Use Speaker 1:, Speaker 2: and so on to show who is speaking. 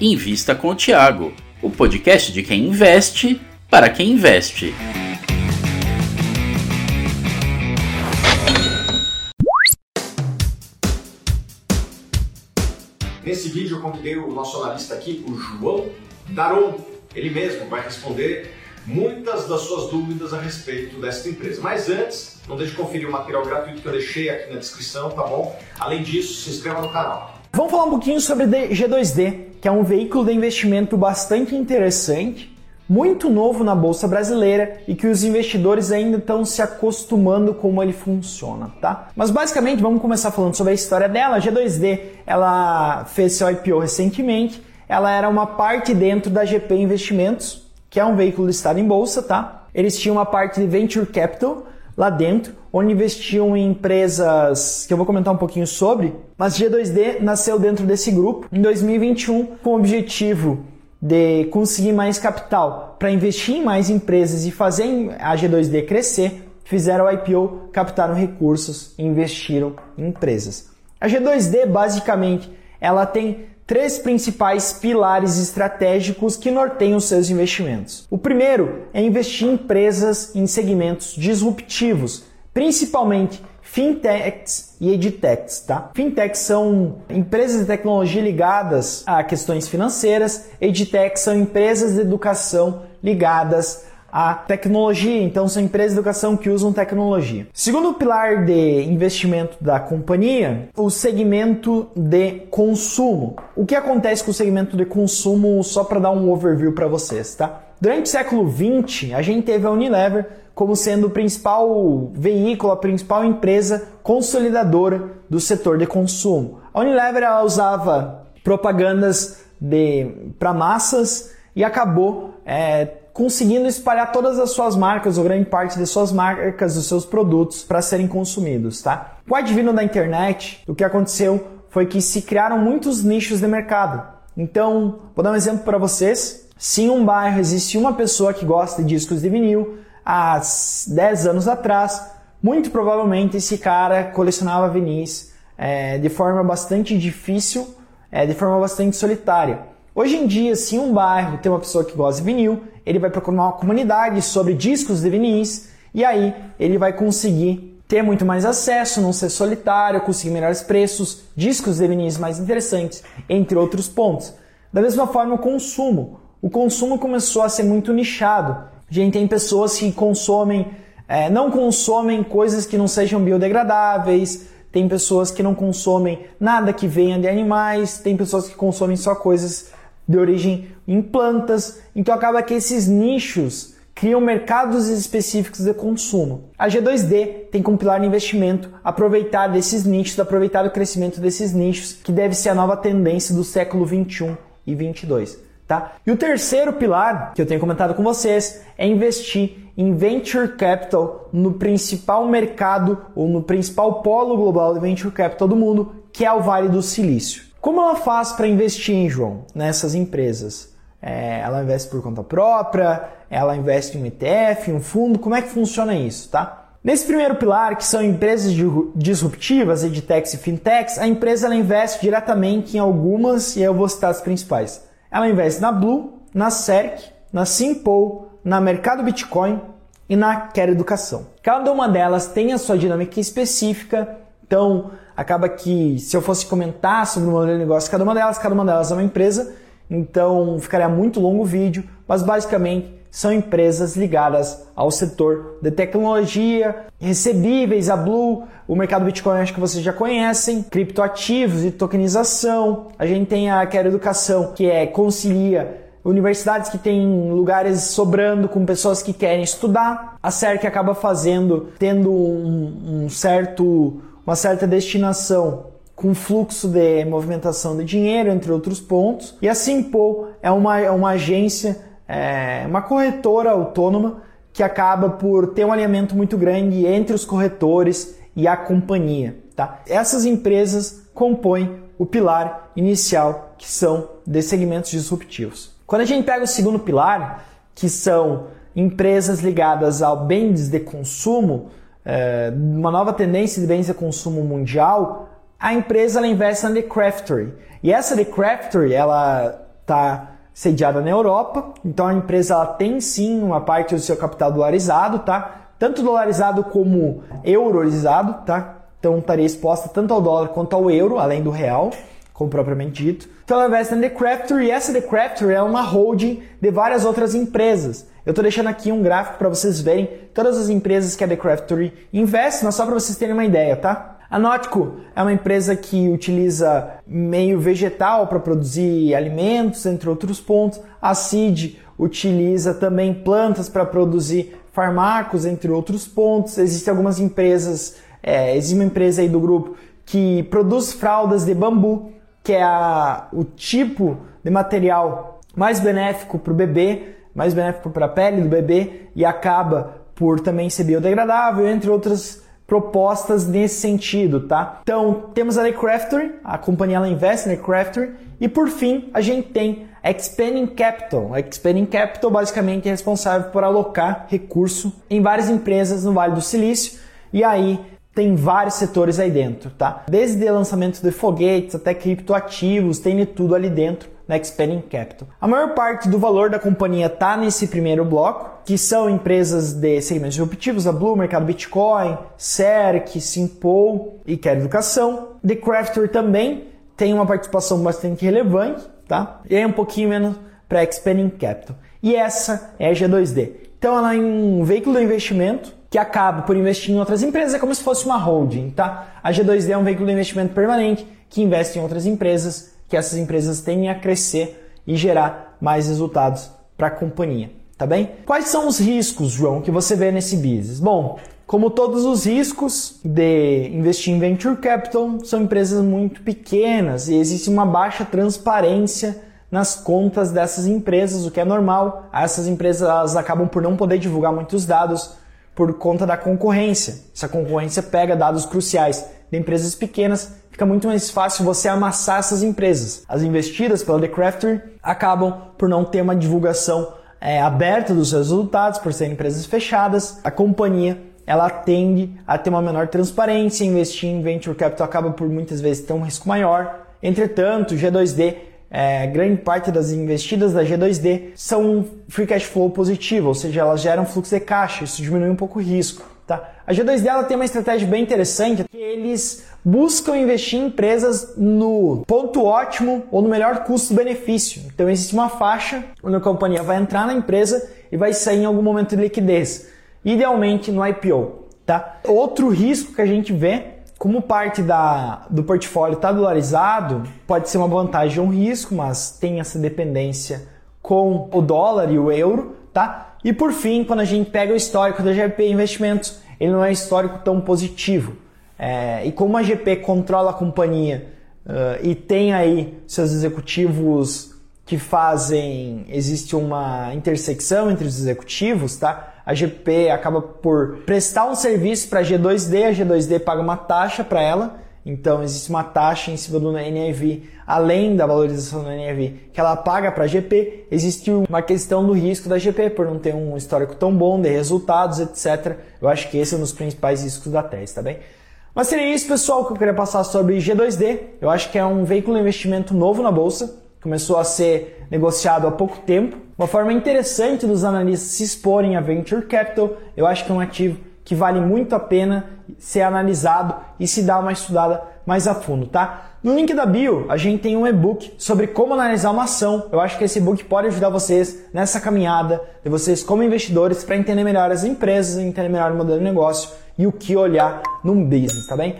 Speaker 1: Invista com o Tiago, o podcast de quem investe para quem investe.
Speaker 2: Nesse vídeo eu convidei o nosso analista aqui, o João Daron. Ele mesmo vai responder muitas das suas dúvidas a respeito desta empresa. Mas antes, não deixe de conferir o material gratuito que eu deixei aqui na descrição, tá bom? Além disso, se inscreva no canal.
Speaker 3: Vamos falar um pouquinho sobre G2D, que é um veículo de investimento bastante interessante, muito novo na bolsa brasileira e que os investidores ainda estão se acostumando como ele funciona, tá? Mas basicamente vamos começar falando sobre a história dela. A G2D, ela fez seu IPO recentemente. Ela era uma parte dentro da GP Investimentos, que é um veículo listado em bolsa, tá? Eles tinham uma parte de venture capital lá dentro, onde investiam em empresas que eu vou comentar um pouquinho sobre, mas G2D nasceu dentro desse grupo em 2021 com o objetivo de conseguir mais capital para investir em mais empresas e fazer a G2D crescer, fizeram o IPO, captaram recursos e investiram em empresas. A G2D basicamente ela tem três principais pilares estratégicos que norteiam seus investimentos. O primeiro é investir em empresas em segmentos disruptivos, principalmente fintechs e edtechs, tá? Fintechs são empresas de tecnologia ligadas a questões financeiras, edtechs são empresas de educação ligadas a tecnologia, então são empresas de educação que usam tecnologia. Segundo pilar de investimento da companhia, o segmento de consumo. O que acontece com o segmento de consumo, só para dar um overview para vocês, tá? Durante o século XX, a gente teve a Unilever como sendo o principal veículo, a principal empresa consolidadora do setor de consumo. A Unilever usava propagandas para massas e acabou é, conseguindo espalhar todas as suas marcas, ou grande parte de suas marcas, dos seus produtos, para serem consumidos, tá? Com o advento da internet, o que aconteceu foi que se criaram muitos nichos de mercado. Então, vou dar um exemplo para vocês. Se em um bairro existe uma pessoa que gosta de discos de vinil, há 10 anos atrás, muito provavelmente esse cara colecionava vinis é, de forma bastante difícil, é, de forma bastante solitária. Hoje em dia, se um bairro tem uma pessoa que gosta de vinil, ele vai procurar uma comunidade sobre discos de vinis e aí ele vai conseguir ter muito mais acesso, não ser solitário, conseguir melhores preços, discos de vinis mais interessantes, entre outros pontos. Da mesma forma, o consumo. O consumo começou a ser muito nichado. A gente tem pessoas que consomem, é, não consomem coisas que não sejam biodegradáveis, tem pessoas que não consomem nada que venha de animais, tem pessoas que consomem só coisas de origem em plantas. Então acaba que esses nichos criam mercados específicos de consumo. A G2D tem como pilar de investimento aproveitar desses nichos, aproveitar o crescimento desses nichos, que deve ser a nova tendência do século 21 e 22. Tá? E o terceiro pilar que eu tenho comentado com vocês é investir em venture capital no principal mercado ou no principal polo global de venture capital do mundo, que é o Vale do Silício. Como ela faz para investir em João nessas empresas? É, ela investe por conta própria? Ela investe em um ETF, em um fundo? Como é que funciona isso, tá? Nesse primeiro pilar, que são empresas disruptivas, edtechs e fintechs, a empresa ela investe diretamente em algumas e eu vou citar as principais. Ela investe na Blue, na CERC, na Simple, na Mercado Bitcoin e na Quer Educação. Cada uma delas tem a sua dinâmica específica, então acaba que se eu fosse comentar sobre o modelo de negócio cada uma delas, cada uma delas é uma empresa, então ficaria muito longo o vídeo, mas basicamente são empresas ligadas ao setor de tecnologia, recebíveis, a Blue, o mercado Bitcoin acho que vocês já conhecem, criptoativos e tokenização. A gente tem a Quero Educação, que é concilia universidades que têm lugares sobrando com pessoas que querem estudar. A CERC acaba fazendo, tendo um, um certo uma certa destinação com fluxo de movimentação de dinheiro, entre outros pontos. E a Simple é uma, é uma agência, é uma corretora autônoma que acaba por ter um alinhamento muito grande entre os corretores e a companhia. Tá? Essas empresas compõem o pilar inicial, que são de segmentos disruptivos. Quando a gente pega o segundo pilar, que são empresas ligadas ao bens de consumo, é, uma nova tendência de bens de consumo mundial, a empresa ela investe na The Craftery. E essa The Craftery, ela está sediada na Europa, então a empresa ela tem sim uma parte do seu capital dolarizado, tá? Tanto dolarizado como euroizado, tá? Então estaria exposta tanto ao dólar quanto ao euro, além do real, como propriamente dito. Então ela investe na The Crafter e essa The Crafter é uma holding de várias outras empresas. Eu estou deixando aqui um gráfico para vocês verem todas as empresas que a The Crafter investe, mas só para vocês terem uma ideia, tá? A Nautico é uma empresa que utiliza meio vegetal para produzir alimentos, entre outros pontos. A CID utiliza também plantas para produzir fármacos, entre outros pontos. Existem algumas empresas, é, existe uma empresa aí do grupo que produz fraldas de bambu, que é a, o tipo de material mais benéfico para o bebê, mais benéfico para a pele do bebê e acaba por também ser biodegradável, entre outras propostas nesse sentido, tá? Então, temos a Crafter, a companhia ela investe na Crafter, e por fim, a gente tem a Expanding Capital. A Expanding Capital basicamente é responsável por alocar recurso em várias empresas no Vale do Silício, e aí tem vários setores aí dentro, tá? Desde lançamento de foguetes até criptoativos, tem de tudo ali dentro na Expanding Capital. A maior parte do valor da companhia está nesse primeiro bloco, que são empresas de segmentos disruptivos, a Blue, Mercado Bitcoin, CERC, Simpol e Quer Educação. The Crafter também tem uma participação bastante relevante, tá? E é um pouquinho menos para Expanding Capital. E essa é a G2D. Então ela é um veículo de investimento que acaba por investir em outras empresas, é como se fosse uma holding, tá? A G2D é um veículo de investimento permanente que investe em outras empresas que essas empresas tendem a crescer e gerar mais resultados para a companhia, tá bem? Quais são os riscos, João, que você vê nesse business? Bom, como todos os riscos de investir em venture capital, são empresas muito pequenas e existe uma baixa transparência nas contas dessas empresas, o que é normal. Essas empresas acabam por não poder divulgar muitos dados por conta da concorrência. Essa concorrência pega dados cruciais de empresas pequenas fica muito mais fácil você amassar essas empresas. As investidas pela The Crafter acabam por não ter uma divulgação é, aberta dos seus resultados, por serem empresas fechadas. A companhia ela tende a ter uma menor transparência, investir em venture capital acaba por muitas vezes ter um risco maior. Entretanto, G2D, é, grande parte das investidas da G2D são free cash flow positivo, ou seja, elas geram fluxo de caixa, isso diminui um pouco o risco. Tá? A G2D ela tem uma estratégia bem interessante, que eles buscam investir em empresas no ponto ótimo ou no melhor custo-benefício. Então existe uma faixa onde a companhia vai entrar na empresa e vai sair em algum momento de liquidez, idealmente no IPO. Tá? Outro risco que a gente vê, como parte da, do portfólio está dolarizado, pode ser uma vantagem ou um risco, mas tem essa dependência com o dólar e o euro. Tá? E por fim, quando a gente pega o histórico da GP Investimentos, ele não é histórico tão positivo. É, e como a GP controla a companhia uh, e tem aí seus executivos que fazem, existe uma intersecção entre os executivos, tá? A GP acaba por prestar um serviço para a G2D, a G2D paga uma taxa para ela então existe uma taxa em cima do NAV, além da valorização do NAV que ela paga para a GP, existe uma questão do risco da GP por não ter um histórico tão bom de resultados, etc. Eu acho que esse é um dos principais riscos da tese, tá bem? Mas seria isso, pessoal, que eu queria passar sobre G2D. Eu acho que é um veículo de investimento novo na bolsa, começou a ser negociado há pouco tempo. Uma forma interessante dos analistas se exporem a venture capital. Eu acho que é um ativo que vale muito a pena ser analisado e se dar uma estudada mais a fundo, tá? No link da bio, a gente tem um e-book sobre como analisar uma ação. Eu acho que esse e-book pode ajudar vocês nessa caminhada de vocês como investidores para entender melhor as empresas, entender melhor o modelo de negócio e o que olhar num business, tá bem?